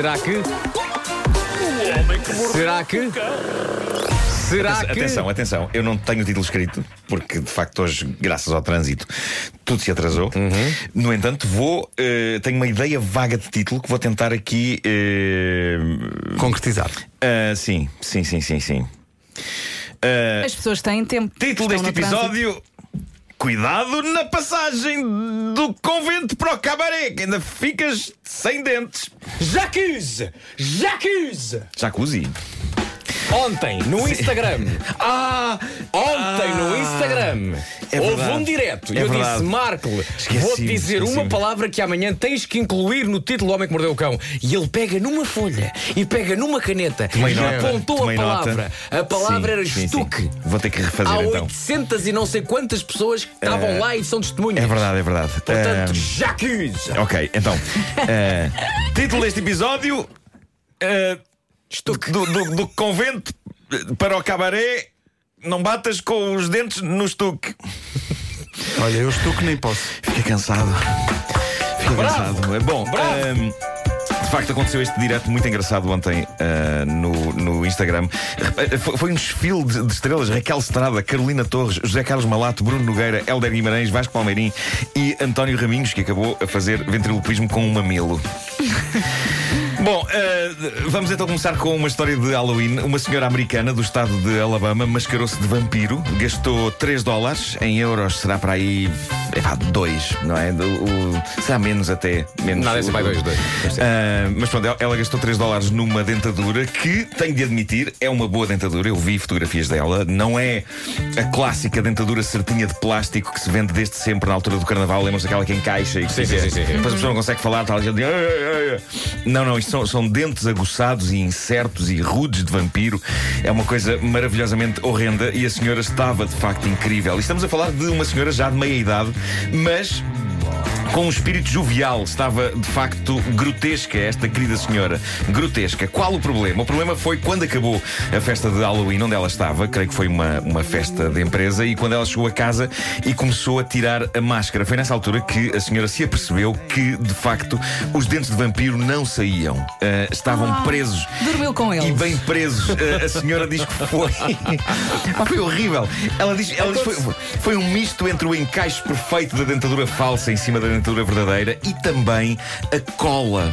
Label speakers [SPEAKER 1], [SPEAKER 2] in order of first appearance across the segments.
[SPEAKER 1] Será que. Será que. Será que.
[SPEAKER 2] Atenção, atenção, eu não tenho o título escrito, porque de facto hoje, graças ao trânsito, tudo se atrasou.
[SPEAKER 1] Uhum.
[SPEAKER 2] No entanto, vou. eh, tenho uma ideia vaga de título que vou tentar aqui. eh,
[SPEAKER 3] Concretizar.
[SPEAKER 2] ah, sim, sim, sim, sim, sim. Ah,
[SPEAKER 4] As pessoas têm tempo.
[SPEAKER 2] título
[SPEAKER 4] Estão
[SPEAKER 2] deste
[SPEAKER 4] no trânsito.
[SPEAKER 2] episódio. Cuidado na passagem do convento para o cabaré, que ainda ficas sem dentes.
[SPEAKER 1] Jacuzzi! Jacuzzi!
[SPEAKER 2] Jacuzzi.
[SPEAKER 1] Ontem, no Instagram.
[SPEAKER 2] Ah!
[SPEAKER 1] Ontem, no
[SPEAKER 2] Ah,
[SPEAKER 1] Instagram.
[SPEAKER 2] é
[SPEAKER 1] houve
[SPEAKER 2] verdade.
[SPEAKER 1] um direto. E
[SPEAKER 2] É
[SPEAKER 1] eu
[SPEAKER 2] verdade.
[SPEAKER 1] disse, Marco,
[SPEAKER 2] Esqueci-me,
[SPEAKER 1] vou-te dizer uma palavra que amanhã tens que incluir no título Homem que Mordeu o Cão. E ele pega numa folha e pega numa caneta
[SPEAKER 2] Tomei
[SPEAKER 1] e
[SPEAKER 2] nota,
[SPEAKER 1] apontou
[SPEAKER 2] tomei
[SPEAKER 1] a
[SPEAKER 2] nota.
[SPEAKER 1] palavra. A palavra
[SPEAKER 2] Sim,
[SPEAKER 1] era
[SPEAKER 2] sim, sim.
[SPEAKER 1] estuque.
[SPEAKER 2] Vou ter que refazer
[SPEAKER 1] Há
[SPEAKER 2] então.
[SPEAKER 1] 800 e não sei quantas pessoas que estavam
[SPEAKER 2] Eh,
[SPEAKER 1] lá e são testemunhas.
[SPEAKER 2] É verdade, é verdade.
[SPEAKER 1] Portanto,
[SPEAKER 2] Ah,
[SPEAKER 1] Jacuzzi!
[SPEAKER 2] Ok, então. eh, título deste episódio: eh, do, do- do convento para o cabaré. Não batas com os dentes no estuque.
[SPEAKER 3] Olha, eu estou que nem posso.
[SPEAKER 2] Fica cansado. Fica
[SPEAKER 1] Bravo.
[SPEAKER 2] cansado. É Bom,
[SPEAKER 1] Bravo.
[SPEAKER 2] ehm, de facto aconteceu este direto muito engraçado ontem ah, no, no Instagram. Foi, foi um desfile de, de estrelas: Raquel Estrada, Carolina Torres, José Carlos Malato, Bruno Nogueira, Helder Guimarães, Vasco Palmeirim e António Raminhos, que acabou a fazer ventriloquismo com um mamilo. Vamos então começar com uma história de Halloween. Uma senhora americana do estado de Alabama mascarou-se de vampiro, gastou 3 dólares, em euros será para aí. Epá, 2, não é? Do- o- será menos até. Menos
[SPEAKER 1] ser
[SPEAKER 2] o-
[SPEAKER 1] para aí dois, dois.
[SPEAKER 2] Ah, mas pronto, ela- ela gastou 3 dólares numa dentadura que, tenho de admitir, é uma boa dentadura. Eu vi fotografias dela. Não é a clássica dentadura certinha de plástico que se vende desde sempre na altura do carnaval. Lembram-se aquela que encaixa e que
[SPEAKER 1] Sim, sim, sim, sim.
[SPEAKER 2] Depois a pessoa não consegue falar, está ali a dizer, "Ai, ai, ai". Não, não, isto são, são dentes aguçados e incertos e rudes de vampiro. É uma coisa maravilhosamente horrenda e a senhora estava de facto incrível. E estamos a falar de uma senhora já de meia idade, mas com um espírito jovial. Estava, de facto, grotesca esta querida senhora. Grotesca. Qual o problema? O problema foi quando acabou a festa de Halloween, onde ela estava, creio que foi uma, uma festa de empresa, e quando ela chegou a casa e começou a tirar a máscara. Foi nessa altura que a senhora se apercebeu que, de facto, os dentes de vampiro não saíam. Ah, estavam
[SPEAKER 4] Ah,
[SPEAKER 2] presos.
[SPEAKER 4] Dormiu com eles.
[SPEAKER 2] E bem presos. A, a senhora diz que foi. Ah, foi horrível. Ela diz, ela diz que foi, foi um misto entre o encaixe perfeito da dentadura falsa em cima da dentadura verdadeira e também a cola.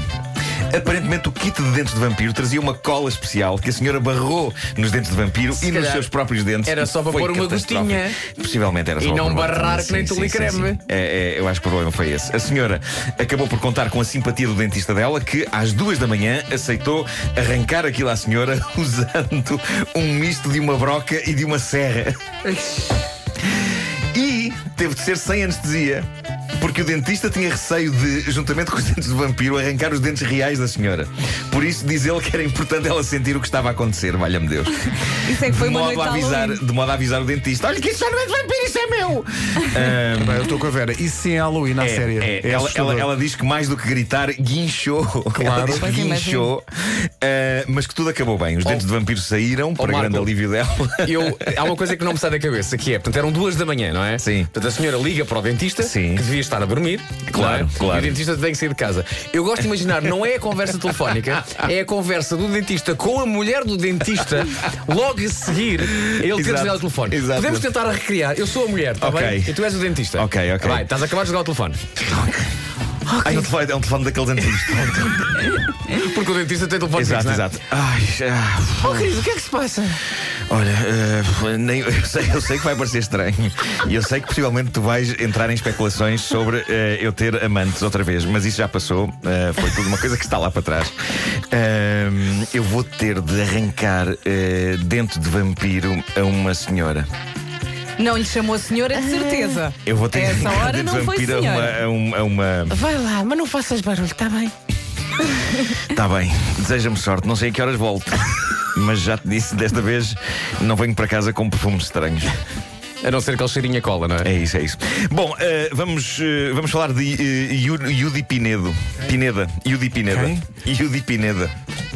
[SPEAKER 2] Aparentemente, o kit de dentes de vampiro trazia uma cola especial que a senhora barrou nos dentes de vampiro e nos seus próprios dentes.
[SPEAKER 1] era só para pôr uma gotinha.
[SPEAKER 2] Possivelmente era só
[SPEAKER 1] E
[SPEAKER 2] para
[SPEAKER 1] não barrar que nem
[SPEAKER 2] Sim,
[SPEAKER 1] tu lhe
[SPEAKER 2] sim,
[SPEAKER 1] creme.
[SPEAKER 2] sim. É, é, eu acho que o problema foi esse. A senhora acabou por contar com a simpatia do dentista dela, que às duas da manhã aceitou arrancar aquilo à senhora usando um misto de uma broca e de uma serra. E teve de ser sem anestesia. Porque o dentista tinha receio de, juntamente com os dentes do vampiro, arrancar os dentes reais da senhora. Por isso, diz ele que era importante ela sentir o que estava a acontecer, valha-me Deus.
[SPEAKER 4] Isso é que foi
[SPEAKER 2] de,
[SPEAKER 4] uma
[SPEAKER 2] modo
[SPEAKER 4] noite
[SPEAKER 2] a
[SPEAKER 4] de
[SPEAKER 2] avisar, de modo a avisar o dentista: Olha, que isso já não é de vampiro, isso é meu! Ahm,
[SPEAKER 3] Bem, eu estou com a Vera. Isso sim é Halloween, na
[SPEAKER 2] é,
[SPEAKER 3] série.
[SPEAKER 2] é, ela, ela, ela diz que mais do que gritar, guinchou. Ela diz que
[SPEAKER 4] Pois
[SPEAKER 2] guinchou. ah, mas que tudo acabou bem. Os dentes de vampiro saíram, para
[SPEAKER 1] Marco.
[SPEAKER 2] grande alívio dela.
[SPEAKER 1] Eu, há uma coisa que não me sai da cabeça, que é, portanto, eram duas da manhã, não é?
[SPEAKER 2] Sim.
[SPEAKER 1] Portanto, a senhora liga para o dentista,
[SPEAKER 2] Sim.
[SPEAKER 1] que devia estar a dormir.
[SPEAKER 2] Claro,
[SPEAKER 1] é?
[SPEAKER 2] claro.
[SPEAKER 1] E o dentista tem que sair de casa. Eu gosto de imaginar, não é a conversa telefónica, é a conversa do dentista com a mulher do dentista, logo a seguir, ele ter
[SPEAKER 2] Exato.
[SPEAKER 1] desligado o telefone.
[SPEAKER 2] Exato.
[SPEAKER 1] Podemos tentar recriar. Eu sou a mulher, está
[SPEAKER 2] Ok.
[SPEAKER 1] bem? E tu és o dentista.
[SPEAKER 2] Ok, ok.
[SPEAKER 1] Vai, estás a acabar de desligar o telefone.
[SPEAKER 2] Ai, é um telefone, é um telefone daqueles antigos.
[SPEAKER 1] Porque o dentista tem telefone
[SPEAKER 2] exato,
[SPEAKER 1] fixo, não é?
[SPEAKER 2] exato. Ai, ah,
[SPEAKER 1] Oh, querido, o que é que se passa?
[SPEAKER 2] olha, ah, nem, eu, sei, eu sei que vai parecer estranho. E eu sei que possivelmente tu vais entrar em especulações sobre ah, eu ter amantes outra vez. Mas isso já passou. ah, foi tudo uma coisa que está lá para trás. Ah, eu vou ter de arrancar dente de vampiro a uma senhora.
[SPEAKER 4] Não lhe chamou a senhora, de certeza.
[SPEAKER 2] Eu vou ter
[SPEAKER 4] essa hora
[SPEAKER 2] de
[SPEAKER 4] não foi
[SPEAKER 2] vampiro a uma,
[SPEAKER 4] senhora.
[SPEAKER 2] a uma, a uma
[SPEAKER 1] Vai lá, mas não faças barulho, está bem?
[SPEAKER 2] Está bem, deseja-me sorte. Não sei a que horas volto. Mas já te disse, desta vez não venho para casa com perfumes estranhos.
[SPEAKER 1] A não ser aquele cheirinho a cola, não é?
[SPEAKER 2] É isso, é isso. Bom, eh, vamos, eh, vamos falar de uh, Yudi Pinedo. Pineda. Yudi Pineda. Yudi Pineda.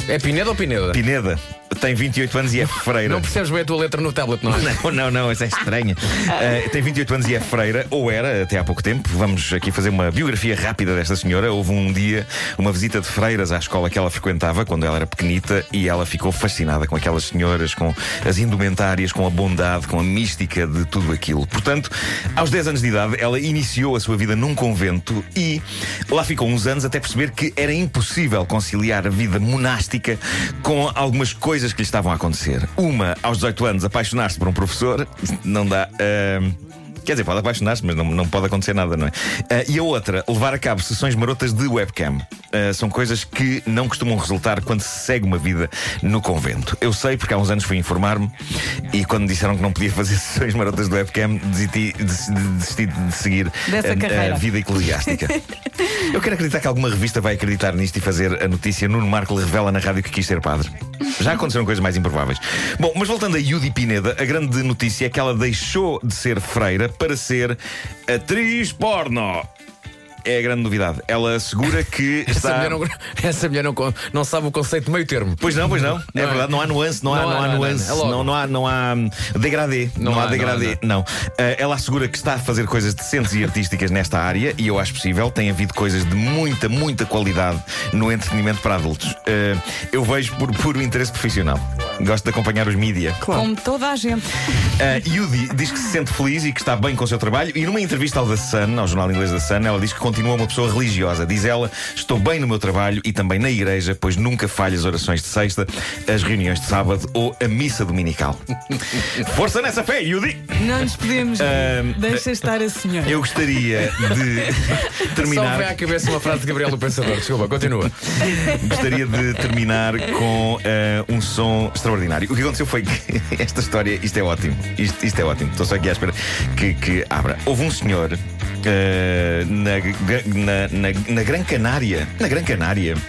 [SPEAKER 1] É Pineda ou Pineda?
[SPEAKER 2] Pineda. Tem 28 anos e é freira.
[SPEAKER 1] Não percebes bem a tua letra no tablet, não é?
[SPEAKER 2] Não, não, não, essa é estranha. Uh, tem 28 anos e é freira, ou era até há pouco tempo. Vamos aqui fazer uma biografia rápida desta senhora. Houve um dia uma visita de freiras à escola que ela frequentava quando ela era pequenita e ela ficou fascinada com aquelas senhoras, com as indumentárias, com a bondade, com a mística de tudo aquilo. Portanto, aos 10 anos de idade, ela iniciou a sua vida num convento e lá ficou uns anos até perceber que era impossível conciliar a vida monástica com algumas coisas que lhe estavam a acontecer. Uma, aos 18 anos, apaixonar-se por um professor, não dá. ah, Quer dizer, pode apaixonar-se, mas não, não pode acontecer nada, não é? Ah, e a outra, levar a cabo sessões marotas de webcam. Ah, são coisas que não costumam resultar quando se segue uma vida no convento. Eu sei porque há uns anos fui informar-me e quando disseram que não podia fazer sessões marotas de webcam, desisti, desisti- de seguir a, a vida eclesiástica. Eu quero acreditar que alguma revista vai acreditar nisto e fazer a notícia Nuno Marco revela na rádio que quis ser padre. Já aconteceram coisas mais improváveis. Bom, mas voltando a Yudi Pineda, a grande notícia é que ela deixou de ser freira para ser atriz porno. É a grande novidade. Ela assegura que
[SPEAKER 1] Essa
[SPEAKER 2] está.
[SPEAKER 1] mulher, não, essa mulher não, não sabe o conceito de meio termo.
[SPEAKER 2] Pois não, pois não. É
[SPEAKER 1] Não é?
[SPEAKER 2] verdade, não há nuance, não, há,
[SPEAKER 1] Não há,
[SPEAKER 2] não há nuance,
[SPEAKER 1] não há. É
[SPEAKER 2] não, não há, não há degradê. Não, há
[SPEAKER 1] há,
[SPEAKER 2] degradê, não. Ah, ela assegura que está a fazer coisas decentes e artísticas nesta área e eu acho possível. Tem havido coisas de muita, muita qualidade no entretenimento para adultos. Ah, eu vejo por puro interesse profissional. Gosto de acompanhar os mídia.
[SPEAKER 4] Como toda a gente.
[SPEAKER 2] Uh, Yudi diz que se sente feliz e que está bem com o seu trabalho. E numa entrevista ao The Sun, ao jornal inglês The Sun, ela diz que continua uma pessoa religiosa. Diz ela: Estou bem no meu trabalho e também na igreja, pois nunca falho as orações de sexta, as reuniões de sábado ou a missa dominical. Força nessa fé, Yudi!
[SPEAKER 4] Não nos podemos.
[SPEAKER 2] Ahm,
[SPEAKER 4] Deixa estar a senhora.
[SPEAKER 2] Eu gostaria de
[SPEAKER 1] Só
[SPEAKER 2] terminar.
[SPEAKER 1] vem à cabeça uma frase de Gabriel do Pensador. Desculpa, continua.
[SPEAKER 2] Gostaria de terminar com eh, um som extraordinário. O que aconteceu foi que esta história, isto é ótimo. Isto, isto é ótimo. Estou só aqui à espera que, que abra. Houve um senhor eh, na, na, na, na Gran Canária. Na Gran Canária.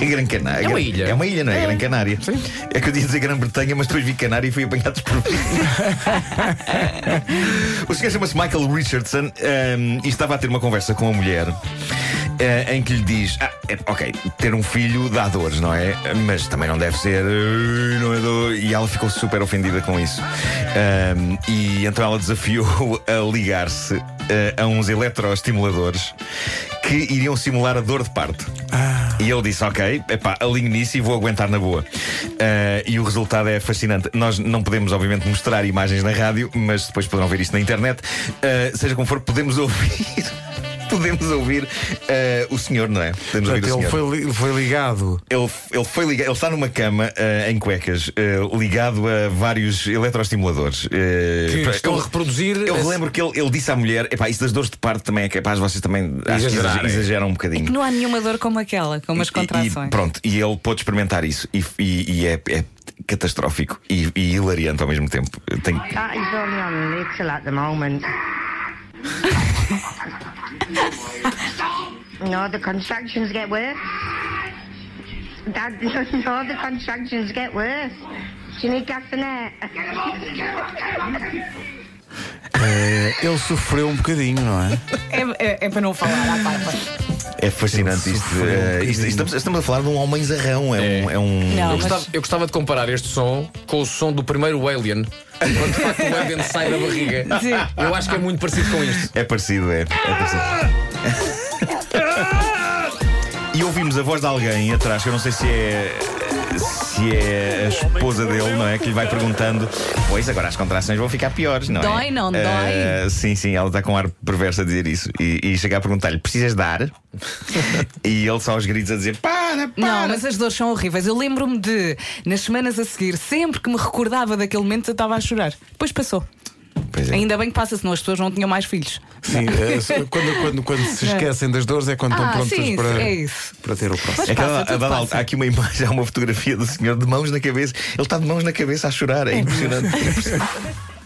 [SPEAKER 2] É Gran Canária?
[SPEAKER 1] É uma ilha.
[SPEAKER 2] É uma ilha, não é? Gran Canária. É que eu ia dizer Grã-Bretanha, mas depois vi Canária e fui apanhado por O senhor chama-se Michael Richardson ehm, e estava a ter uma conversa com a mulher eh, em que lhe diz: ah, é, Ok, ter um filho dá dores, não é? Mas também não deve ser. Não é dor. E ela ficou super ofendida com isso. Ehm, e então ela desafiou a ligar-se eh, a uns eletroestimuladores que iriam simular a dor de parto. E ele disse: Ok, epá, alinho nisso e vou aguentar na boa. Ah, e o resultado é fascinante. Nós não podemos, obviamente, mostrar imagens na rádio, mas depois poderão ver isto na internet. Ah, seja como for, podemos ouvir. Podemos ouvir ah, o senhor, não é? Podemos ouvir
[SPEAKER 3] Portanto,
[SPEAKER 2] o
[SPEAKER 3] ele
[SPEAKER 2] senhor.
[SPEAKER 3] foi, foi ligado.
[SPEAKER 2] Ele, ele foi ligado, ele está numa cama ah, em cuecas, ah, ligado a vários eletroestimuladores.
[SPEAKER 1] Que estão a
[SPEAKER 2] eu-
[SPEAKER 1] reproduzir.
[SPEAKER 2] eu
[SPEAKER 1] esse-
[SPEAKER 2] relembro que ele, ele disse à mulher: Epá, isso das dores de parto também é capaz, vocês também acho que
[SPEAKER 1] Exagerar, é.
[SPEAKER 2] exageram um bocadinho.
[SPEAKER 4] Que não há nenhuma dor como aquela, como as
[SPEAKER 2] E-
[SPEAKER 4] contrações.
[SPEAKER 2] E, pronto, e ele pôde experimentar isso e, e- e é, é catastrófico e, e hilariante ao mesmo tempo. Tem-
[SPEAKER 5] That is only on little at the moment. No, the contractions get worse. Dad, no, the contractions get worse. Do you need gas in there?
[SPEAKER 3] Eh, ele sofreu um bocadinho, não é?
[SPEAKER 4] É, é- é para não falar à parte.
[SPEAKER 2] É fascinante isto.
[SPEAKER 3] um
[SPEAKER 2] eh, isto- estamos, estamos a falar de um homem zarrão. É, um. É um
[SPEAKER 4] Não,
[SPEAKER 1] Eu
[SPEAKER 4] mas-
[SPEAKER 1] gostava, eu gostava de comparar este som com o som do primeiro Alien, quando de facto o Alien sai da barriga.
[SPEAKER 4] Sim.
[SPEAKER 1] Eu acho que é muito parecido com isto.
[SPEAKER 2] É parecido, é. é parecido. E ouvimos a voz de alguém atrás, que eu não sei se é. Se é a esposa dele, não é? Que lhe vai perguntando: Pois, agora as contrações vão ficar piores, não é?
[SPEAKER 4] Dói, não dói?
[SPEAKER 2] Eh, sim, sim, ela está com um ar perverso a dizer isso. E, e chega a perguntar-lhe: Precisas dar? e ele só aos gritos a dizer: Para, para!
[SPEAKER 4] Não, mas as dores são horríveis. Eu lembro-me de, nas semanas a seguir, sempre que me recordava daquele momento, eu estava a chorar. Depois passou.
[SPEAKER 2] Pois é.
[SPEAKER 4] Ainda bem que passa, senão as pessoas não tinham mais filhos.
[SPEAKER 3] Sim, se- quando, quando, quando se esquecem das dores é quando
[SPEAKER 4] Ah,
[SPEAKER 3] estão prontos
[SPEAKER 4] sim,
[SPEAKER 3] para,
[SPEAKER 4] é isso.
[SPEAKER 3] para ter o próximo.
[SPEAKER 2] É
[SPEAKER 4] passa, passa.
[SPEAKER 2] altura- há aqui uma imagem, há uma fotografia do senhor de mãos na cabeça. Ele está de mãos na cabeça a chorar, é impressionante.